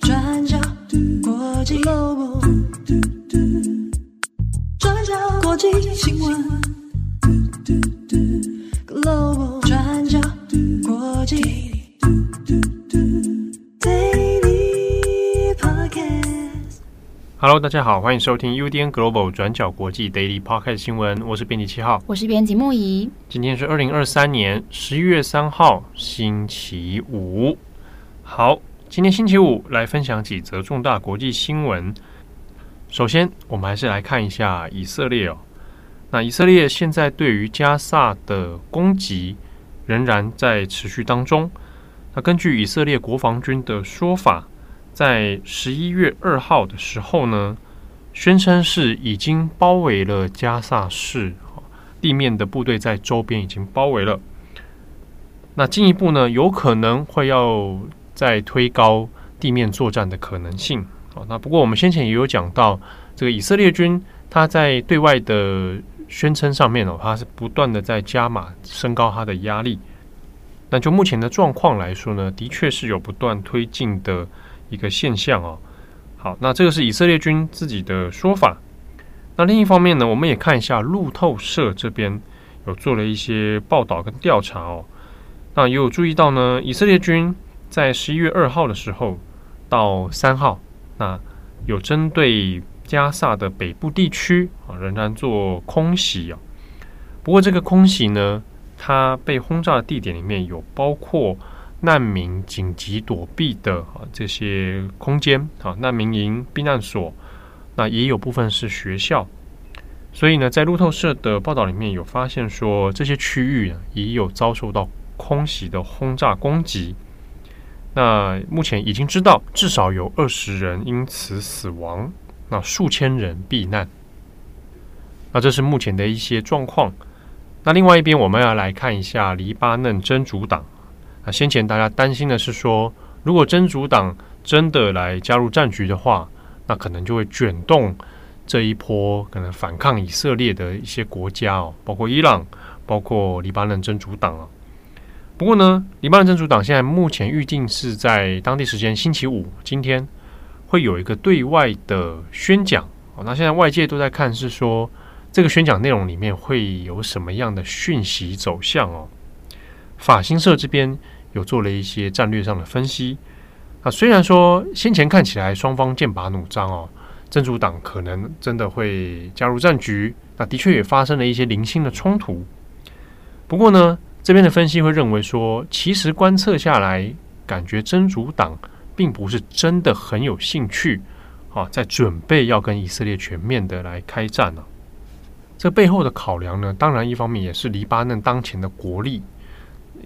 转角国际 Global，转角国际新闻。Hello，大家好，欢迎收听 UDN Global 转角国际 Daily Podcast 新闻，我是编辑七号，我是编辑木仪。今天是二零二三年十一月三号，星期五。好。今天星期五，来分享几则重大国际新闻。首先，我们还是来看一下以色列哦。那以色列现在对于加萨的攻击仍然在持续当中。那根据以色列国防军的说法，在十一月二号的时候呢，宣称是已经包围了加萨市，地面的部队在周边已经包围了。那进一步呢，有可能会要。在推高地面作战的可能性。好，那不过我们先前也有讲到，这个以色列军他在对外的宣称上面哦，他是不断的在加码升高他的压力。那就目前的状况来说呢，的确是有不断推进的一个现象哦。好，那这个是以色列军自己的说法。那另一方面呢，我们也看一下路透社这边有做了一些报道跟调查哦。那也有注意到呢，以色列军。在十一月二号的时候到三号，那有针对加萨的北部地区啊，仍然做空袭啊。不过这个空袭呢，它被轰炸的地点里面有包括难民紧急躲避的啊这些空间啊，难民营、避难所，那也有部分是学校。所以呢，在路透社的报道里面有发现说，这些区域也有遭受到空袭的轰炸攻击。那目前已经知道至少有二十人因此死亡，那数千人避难。那这是目前的一些状况。那另外一边，我们要来看一下黎巴嫩真主党。那先前大家担心的是说，如果真主党真的来加入战局的话，那可能就会卷动这一波可能反抗以色列的一些国家哦，包括伊朗，包括黎巴嫩真主党啊。不过呢，黎巴嫩真主党现在目前预定是在当地时间星期五，今天会有一个对外的宣讲。哦，那现在外界都在看，是说这个宣讲内容里面会有什么样的讯息走向哦。法新社这边有做了一些战略上的分析。啊，虽然说先前看起来双方剑拔弩张哦，真主党可能真的会加入战局，那的确也发生了一些零星的冲突。不过呢，这边的分析会认为说，其实观测下来，感觉真主党并不是真的很有兴趣啊，在准备要跟以色列全面的来开战呢。这背后的考量呢，当然一方面也是黎巴嫩当前的国力，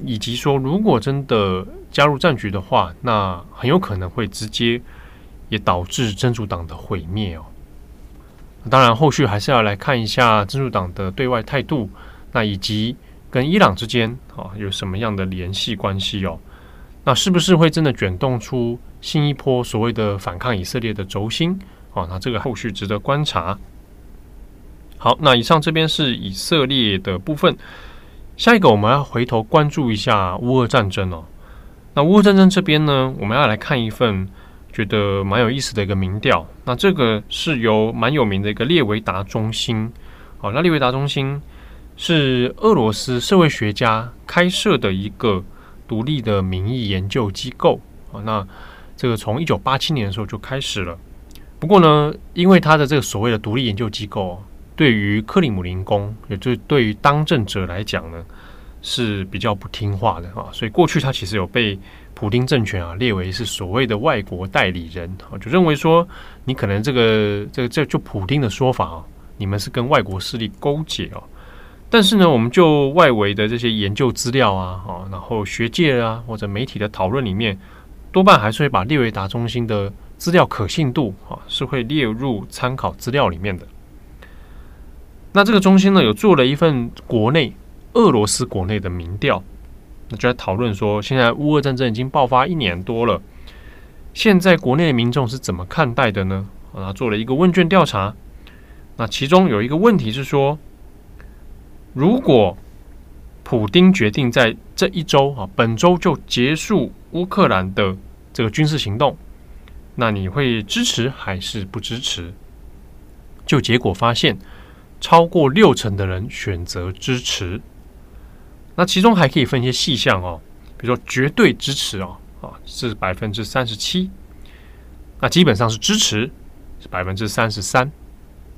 以及说如果真的加入战局的话，那很有可能会直接也导致真主党的毁灭哦。当然，后续还是要来看一下真主党的对外态度，那以及。跟伊朗之间啊有什么样的联系关系哦？那是不是会真的卷动出新一波所谓的反抗以色列的轴心啊？那这个后续值得观察。好，那以上这边是以色列的部分，下一个我们要回头关注一下乌俄战争哦。那乌俄战争这边呢，我们要来看一份觉得蛮有意思的一个民调。那这个是由蛮有名的一个列维达中心，好，那列维达中心。是俄罗斯社会学家开设的一个独立的民意研究机构啊。那这个从一九八七年的时候就开始了。不过呢，因为他的这个所谓的独立研究机构，对于克里姆林宫，也就是对于当政者来讲呢，是比较不听话的啊。所以过去他其实有被普丁政权啊列为是所谓的外国代理人啊，就认为说你可能这个这个这就普丁的说法啊，你们是跟外国势力勾结啊。但是呢，我们就外围的这些研究资料啊，啊，然后学界啊或者媒体的讨论里面，多半还是会把列维达中心的资料可信度啊，是会列入参考资料里面的。那这个中心呢，有做了一份国内俄罗斯国内的民调，那就在讨论说，现在乌俄战争已经爆发一年多了，现在国内的民众是怎么看待的呢？啊，做了一个问卷调查，那其中有一个问题是说。如果普丁决定在这一周啊，本周就结束乌克兰的这个军事行动，那你会支持还是不支持？就结果发现，超过六成的人选择支持。那其中还可以分一些细项哦，比如说绝对支持哦，啊是百分之三十七，那基本上是支持是百分之三十三，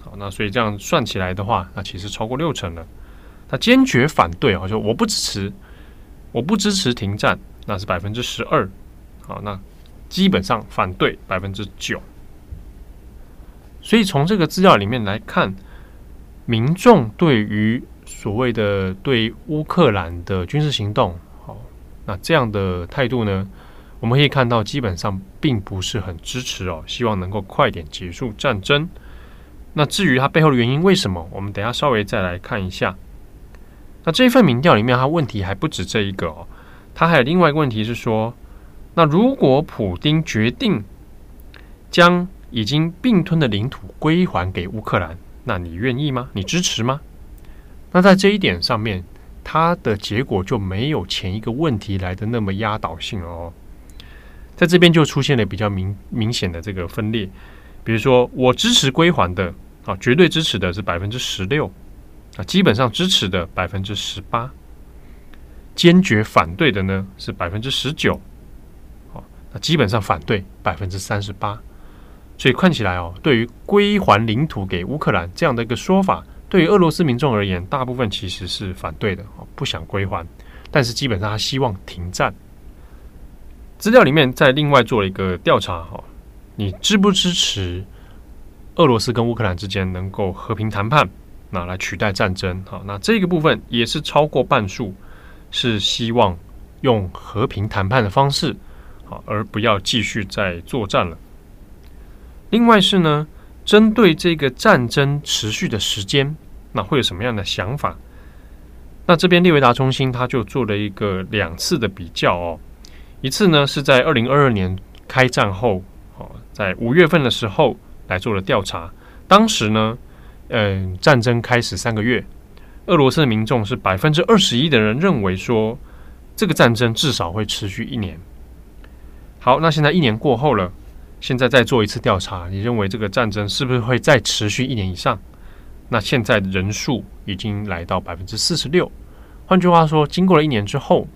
好，那所以这样算起来的话，那其实超过六成了。那坚决反对啊，就我不支持，我不支持停战，那是百分之十二，好，那基本上反对百分之九。所以从这个资料里面来看，民众对于所谓的对乌克兰的军事行动，好，那这样的态度呢，我们可以看到基本上并不是很支持哦，希望能够快点结束战争。那至于它背后的原因为什么，我们等下稍微再来看一下。那这份民调里面，它问题还不止这一个哦，它还有另外一个问题是说，那如果普丁决定将已经并吞的领土归还给乌克兰，那你愿意吗？你支持吗？那在这一点上面，它的结果就没有前一个问题来的那么压倒性哦。在这边就出现了比较明明显的这个分裂，比如说我支持归还的啊，绝对支持的是百分之十六啊，基本上支持的百分之十八，坚决反对的呢是百分之十九，好，那基本上反对百分之三十八。所以看起来哦，对于归还领土给乌克兰这样的一个说法，对于俄罗斯民众而言，大部分其实是反对的，不想归还。但是基本上他希望停战。资料里面再另外做了一个调查哈，你支不支持俄罗斯跟乌克兰之间能够和平谈判，那来取代战争？好，那这个部分也是超过半数是希望用和平谈判的方式，好，而不要继续再作战了。另外是呢，针对这个战争持续的时间，那会有什么样的想法？那这边利维达中心他就做了一个两次的比较哦，一次呢是在二零二二年开战后，哦，在五月份的时候来做了调查，当时呢，嗯，战争开始三个月，俄罗斯的民众是百分之二十一的人认为说，这个战争至少会持续一年。好，那现在一年过后了。现在再做一次调查，你认为这个战争是不是会再持续一年以上？那现在人数已经来到百分之四十六。换句话说，经过了一年之后，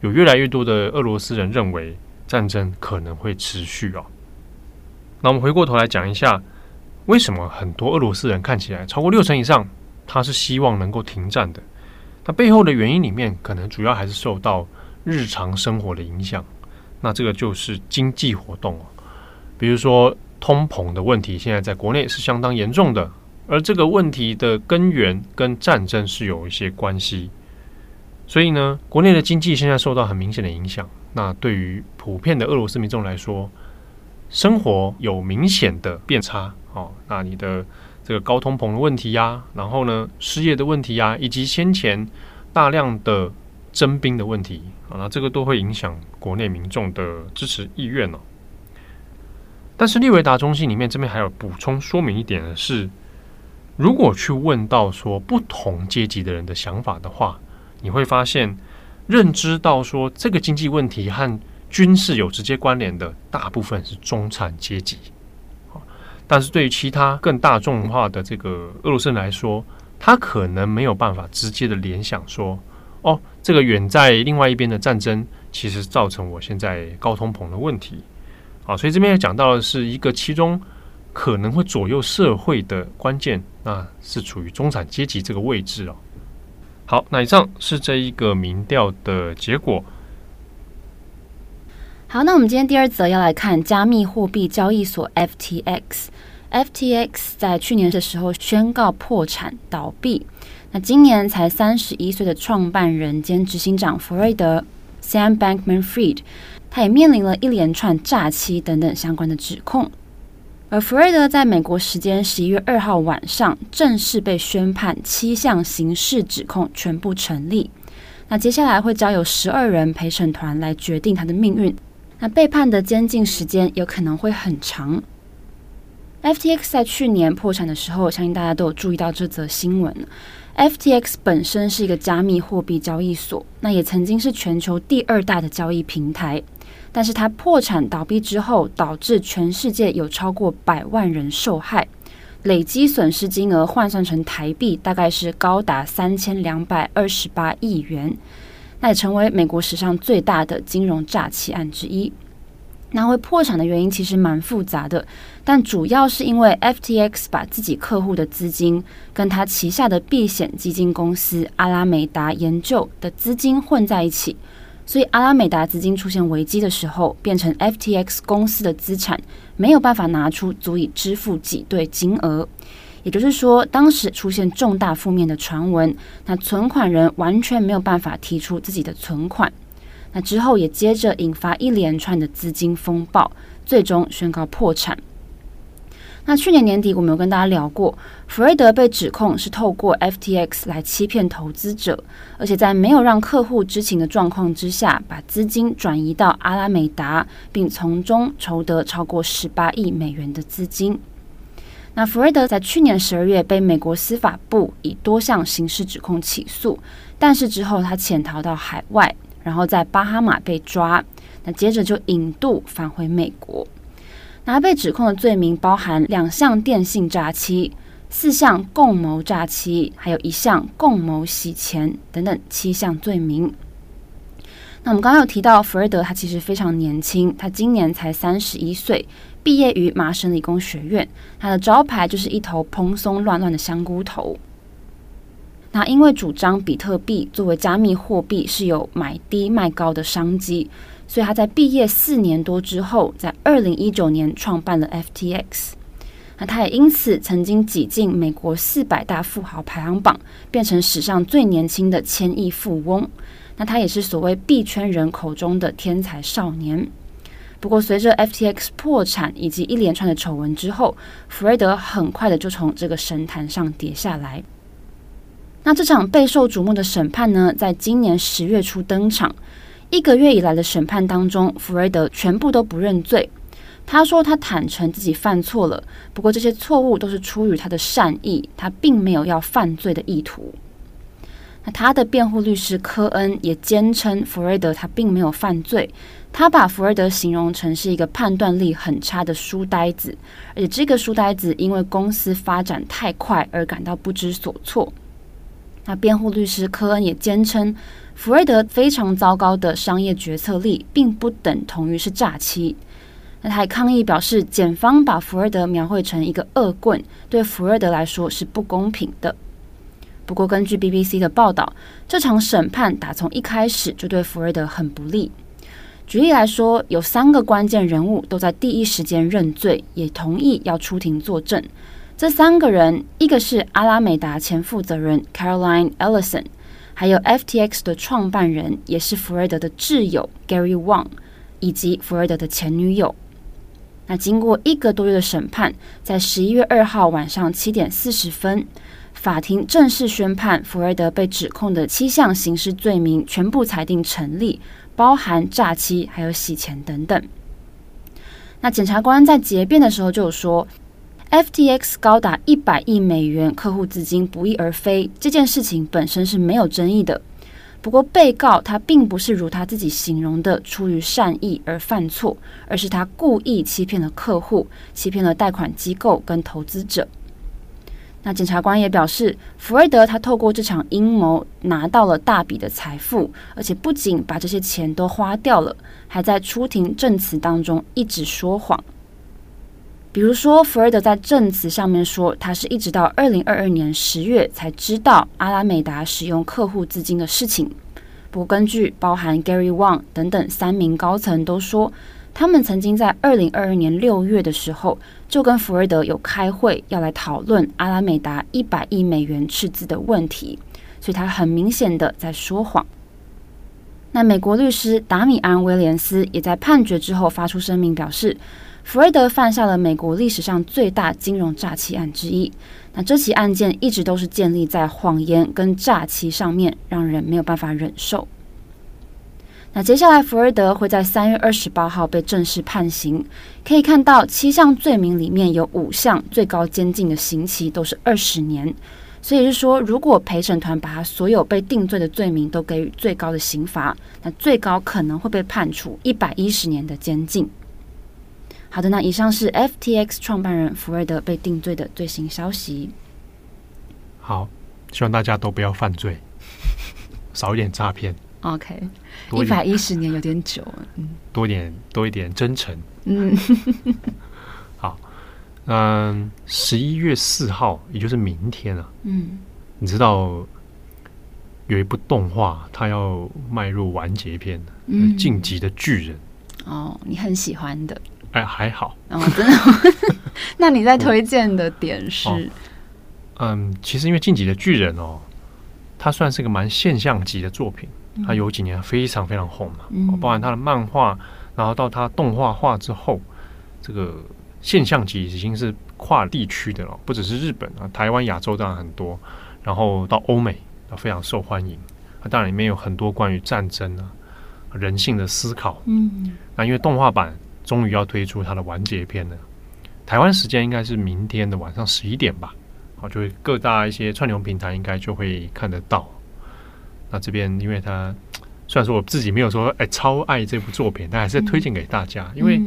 有越来越多的俄罗斯人认为战争可能会持续哦。那我们回过头来讲一下，为什么很多俄罗斯人看起来超过六成以上，他是希望能够停战的？那背后的原因里面，可能主要还是受到日常生活的影响。那这个就是经济活动哦。比如说通膨的问题，现在在国内是相当严重的，而这个问题的根源跟战争是有一些关系，所以呢，国内的经济现在受到很明显的影响。那对于普遍的俄罗斯民众来说，生活有明显的变差哦。那你的这个高通膨的问题呀，然后呢，失业的问题呀，以及先前大量的征兵的问题啊，那这个都会影响国内民众的支持意愿哦。但是利维达中心里面这边还有补充说明一点的是，如果去问到说不同阶级的人的想法的话，你会发现认知到说这个经济问题和军事有直接关联的大部分是中产阶级。但是对于其他更大众化的这个俄罗斯人来说，他可能没有办法直接的联想说，哦，这个远在另外一边的战争其实造成我现在高通膨的问题。好，所以这边也讲到的是一个其中可能会左右社会的关键，那是处于中产阶级这个位置哦。好，那以上是这一个民调的结果。好，那我们今天第二则要来看加密货币交易所 FTX。FTX 在去年的时候宣告破产倒闭，那今年才三十一岁的创办人兼执行长弗瑞德 Sam Bankman-Fried。他也面临了一连串诈欺等等相关的指控，而弗瑞德在美国时间十一月二号晚上正式被宣判七项刑事指控全部成立。那接下来会交由十二人陪审团来决定他的命运。那被判的监禁时间有可能会很长。FTX 在去年破产的时候，相信大家都有注意到这则新闻。FTX 本身是一个加密货币交易所，那也曾经是全球第二大的交易平台。但是它破产倒闭之后，导致全世界有超过百万人受害，累积损失金额换算成台币，大概是高达三千两百二十八亿元，那也成为美国史上最大的金融诈欺案之一。那会破产的原因其实蛮复杂的，但主要是因为 FTX 把自己客户的资金跟他旗下的避险基金公司阿拉美达研究的资金混在一起。所以，阿拉美达资金出现危机的时候，变成 FTX 公司的资产没有办法拿出足以支付挤兑金额。也就是说，当时出现重大负面的传闻，那存款人完全没有办法提出自己的存款。那之后也接着引发一连串的资金风暴，最终宣告破产。那去年年底，我们有跟大家聊过，弗瑞德被指控是透过 FTX 来欺骗投资者，而且在没有让客户知情的状况之下，把资金转移到阿拉美达，并从中筹得超过十八亿美元的资金。那弗瑞德在去年十二月被美国司法部以多项刑事指控起诉，但是之后他潜逃到海外，然后在巴哈马被抓，那接着就引渡返回美国。他被指控的罪名包含两项电信诈欺、四项共谋诈欺，还有一项共谋洗钱等等七项罪名。那我们刚刚有提到，弗瑞德他其实非常年轻，他今年才三十一岁，毕业于麻省理工学院。他的招牌就是一头蓬松乱乱的香菇头。那因为主张比特币作为加密货币是有买低卖高的商机。所以他在毕业四年多之后，在二零一九年创办了 FTX。那他也因此曾经挤进美国四百大富豪排行榜，变成史上最年轻的千亿富翁。那他也是所谓币圈人口中的天才少年。不过，随着 FTX 破产以及一连串的丑闻之后，弗瑞德很快的就从这个神坛上跌下来。那这场备受瞩目的审判呢，在今年十月初登场。一个月以来的审判当中，弗瑞德全部都不认罪。他说他坦诚自己犯错了，不过这些错误都是出于他的善意，他并没有要犯罪的意图。那他的辩护律师科恩也坚称弗瑞德他并没有犯罪，他把弗瑞德形容成是一个判断力很差的书呆子，而且这个书呆子因为公司发展太快而感到不知所措。那辩护律师科恩也坚称。福瑞德非常糟糕的商业决策力，并不等同于是诈欺。那他还抗议表示，检方把福瑞德描绘成一个恶棍，对福瑞德来说是不公平的。不过，根据 BBC 的报道，这场审判打从一开始就对福瑞德很不利。举例来说，有三个关键人物都在第一时间认罪，也同意要出庭作证。这三个人，一个是阿拉美达前负责人 Caroline Ellison。还有 FTX 的创办人，也是弗瑞德的挚友 Gary Wang，以及弗瑞德的前女友。那经过一个多月的审判，在十一月二号晚上七点四十分，法庭正式宣判弗瑞德被指控的七项刑事罪名全部裁定成立，包含诈欺还有洗钱等等。那检察官在结辩的时候就有说。FTX 高达一百亿美元客户资金不翼而飞，这件事情本身是没有争议的。不过，被告他并不是如他自己形容的出于善意而犯错，而是他故意欺骗了客户，欺骗了贷款机构跟投资者。那检察官也表示，弗瑞德他透过这场阴谋拿到了大笔的财富，而且不仅把这些钱都花掉了，还在出庭证词当中一直说谎。比如说，弗瑞德在证词上面说，他是一直到二零二二年十月才知道阿拉美达使用客户资金的事情。不过，根据包含 Gary Wang 等等三名高层都说，他们曾经在二零二二年六月的时候就跟弗瑞德有开会，要来讨论阿拉美达一百亿美元赤字的问题。所以，他很明显的在说谎。那美国律师达米安·威廉斯也在判决之后发出声明表示。弗瑞德犯下了美国历史上最大金融诈欺案之一。那这起案件一直都是建立在谎言跟诈欺上面，让人没有办法忍受。那接下来，福尔德会在三月二十八号被正式判刑。可以看到，七项罪名里面有五项最高监禁的刑期都是二十年。所以是说，如果陪审团把他所有被定罪的罪名都给予最高的刑罚，那最高可能会被判处一百一十年的监禁。好的，那以上是 FTX 创办人福瑞德被定罪的最新消息。好，希望大家都不要犯罪，少一点诈骗。OK，一百一十年有点久，嗯，多点多一点真诚，嗯，好，嗯，十一月四号，也就是明天啊，嗯，你知道有一部动画，它要迈入完结篇的，嗯，《晋级的巨人》哦，你很喜欢的，哎，还好，哦，真的，那你在推荐的点是，哦，嗯，其实因为《进击的巨人》哦，它算是个蛮现象级的作品。他有几年非常非常红嘛，嗯、包含他的漫画，然后到他动画化之后，这个现象级已经是跨地区的了，不只是日本啊，台湾、亚洲当然很多，然后到欧美啊非常受欢迎。那当然里面有很多关于战争啊、人性的思考。嗯，那因为动画版终于要推出它的完结篇了，台湾时间应该是明天的晚上十一点吧，好，就会各大一些串流平台应该就会看得到。那这边，因为他 虽然说我自己没有说哎超爱这部作品，但还是推荐给大家。嗯、因为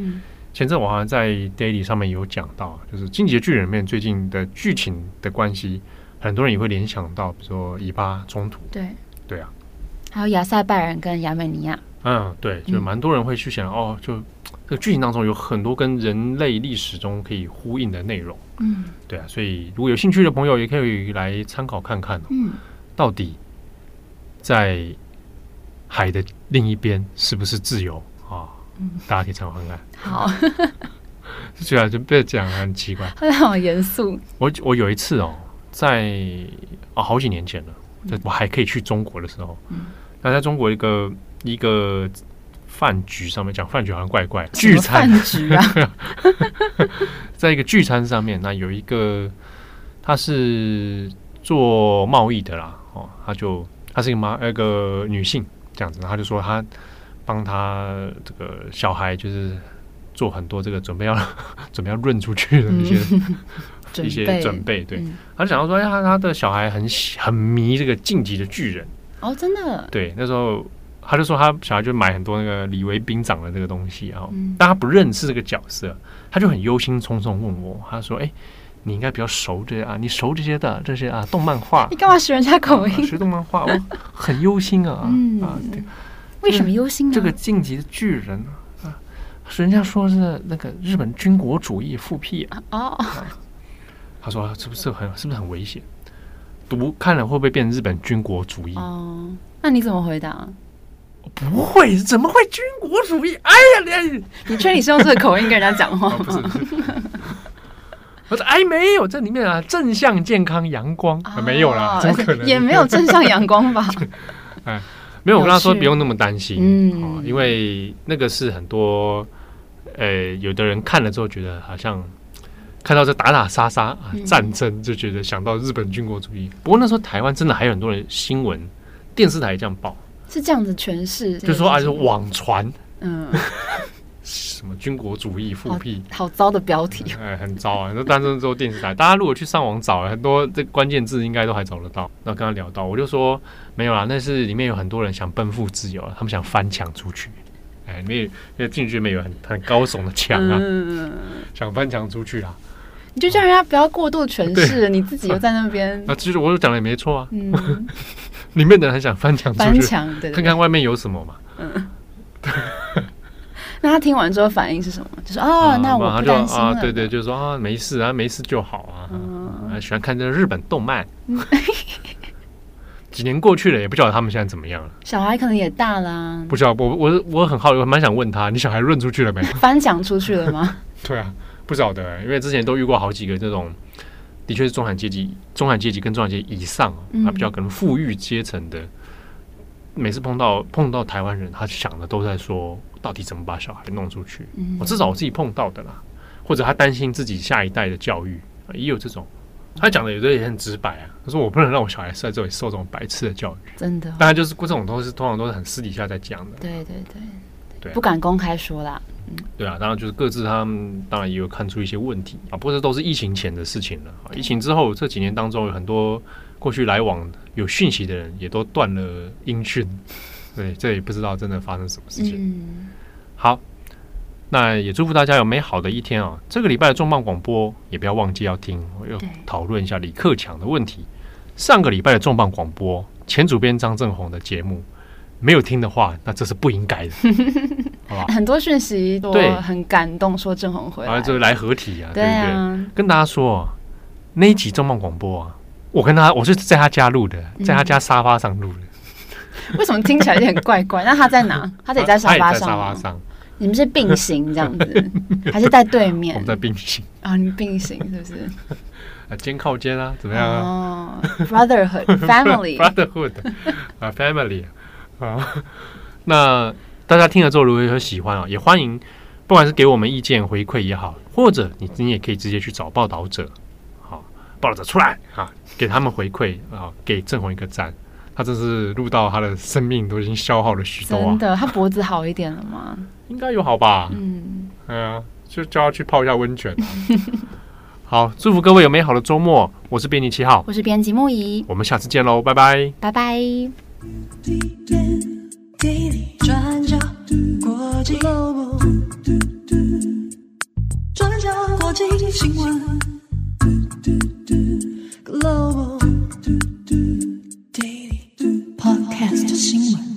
前阵我好像在 Daily 上面有讲到，就是《进击的巨人》里面最近的剧情的关系，很多人也会联想到，比如说以巴冲突。对对啊，还有亚塞拜然跟亚美尼亚。嗯，对，就蛮多人会去想、嗯、哦，就这个剧情当中有很多跟人类历史中可以呼应的内容。嗯，对啊，所以如果有兴趣的朋友，也可以来参考看看、哦。嗯，到底。在海的另一边是不是自由啊？嗯、大家可以参考看看。好，虽然就别讲很奇怪，他好严肃。我我有一次哦，在啊、哦、好几年前了，在、嗯、我还可以去中国的时候，那、嗯、在中国一个一个饭局上面讲饭局好像怪怪，聚餐。饭局啊，在一个聚餐上面，那有一个他是做贸易的啦，哦，他就。他是一个妈，一个女性这样子，然后她就说他帮他这个小孩就是做很多这个准备要 准备要润出去的一些、嗯、一些准备，对，她、嗯、就想到说，哎，他他的小孩很喜很迷这个晋级的巨人。哦，真的，对，那时候她就说他小孩就买很多那个李维兵长的这个东西，然后但他不认识这个角色，他就很忧心忡忡问我，他说，哎。你应该比较熟这些啊，你熟这些的这些啊，动漫画。你干嘛学人家口音？啊、学动漫画，我很忧心啊。嗯、啊，对。为什么忧心呢？这个晋级的巨人啊，人家说是那个日本军国主义复辟啊。哦。啊、他说是不是很是不是很危险？读看了会不会变成日本军国主义？哦。那你怎么回答？不会，怎么会军国主义？哎呀，你你确定你是用这个口音跟人家讲话吗？哦、不是。我说：“哎，没有，这里面啊，正向、健康、阳光、哦、没有啦，怎么可能？也没有正向阳光吧？哎，没有。我跟他说不用那么担心，嗯、哦，因为那个是很多，呃，有的人看了之后觉得好像看到这打打杀杀啊，战争就觉得想到日本军国主义。嗯、不过那时候台湾真的还有很多人新闻电视台这样报，是这样子诠释，就说啊，是网传，嗯。”什么军国主义复辟，好糟的标题，哎，很糟啊！那单身之后电视台，大家如果去上网找，很多这关键字应该都还找得到。那刚刚聊到，我就说没有啦，那是里面有很多人想奔赴自由，他们想翻墙出去。哎，里面因为进去里面有很很高耸的墙啊，嗯、想翻墙出去啦。你就叫人家不要过度诠释，你自己又在那边。那其实我讲的也没错啊，嗯，里面的人很想翻墙出去，翻墙，对，对，看看外面有什么嘛。嗯。那他听完之后反应是什么？就是哦，啊、那我不担心了。啊，对对，就是说啊，没事啊，没事就好啊。嗯，喜欢看这个日本动漫。几年过去了，也不晓得他们现在怎么样了。小孩可能也大了、啊。不知道，我我我很好奇，我蛮想问他，你小孩润出去了没？翻墙出去了吗？对啊，不晓得，因为之前都遇过好几个这种，的确是中产阶级、中产阶级跟中产阶级以上啊，嗯、比较可能富裕阶层的。每次碰到碰到台湾人，他想的都在说，到底怎么把小孩弄出去？我、嗯、至少我自己碰到的啦，或者他担心自己下一代的教育，也有这种。他讲的有的也很直白啊，他说我不能让我小孩在这里受这种白痴的教育，真的。当然就是这种都是通常都是很私底下在讲的，对对对，对啊，不敢公开说啦。嗯，对啊，当然就是各自他们当然也有看出一些问题啊，不过这都是疫情前的事情了啊。疫情之后这几年当中，有很多过去来往有讯息的人也都断了音讯，对，这也不知道真的发生什么事情。嗯，好，那也祝福大家有美好的一天啊！这个礼拜的重磅广播也不要忘记要听，我要讨论一下李克强的问题。上个礼拜的重磅广播，前主编张正宏的节目。没有听的话，那这是不应该的，好？很多讯息都很感动，说正红回来，啊，这个来合体啊，对不对？啊、跟大家说，那一集重磅广播啊，我跟他，我是在他家录的，在他家沙发上录的。嗯、为什么听起来有点怪怪？那他在哪？他得在沙发上，沙发上。你们是并行这样子，还是在对面？我们在并行啊，你并行是不是？啊，肩靠肩啊，怎么样啊？哦、oh,，brotherhood，family，brotherhood 啊，family。啊，那大家听了之后如果有喜欢啊，也欢迎，不管是给我们意见回馈也好，或者你你也可以直接去找报道者，好，报道者出来啊，给他们回馈啊，给郑红一个赞。他这是录到他的生命都已经消耗了许多啊，真的，他脖子好一点了吗？应该有好吧？嗯，哎呀，就叫他去泡一下温泉。好，祝福各位有美好的周末。我是编辑七号，我是编辑木仪，我们下次见喽，拜拜，拜拜。daisy 专家国际 logo do do do 专国际新闻 global Daily podcast 新闻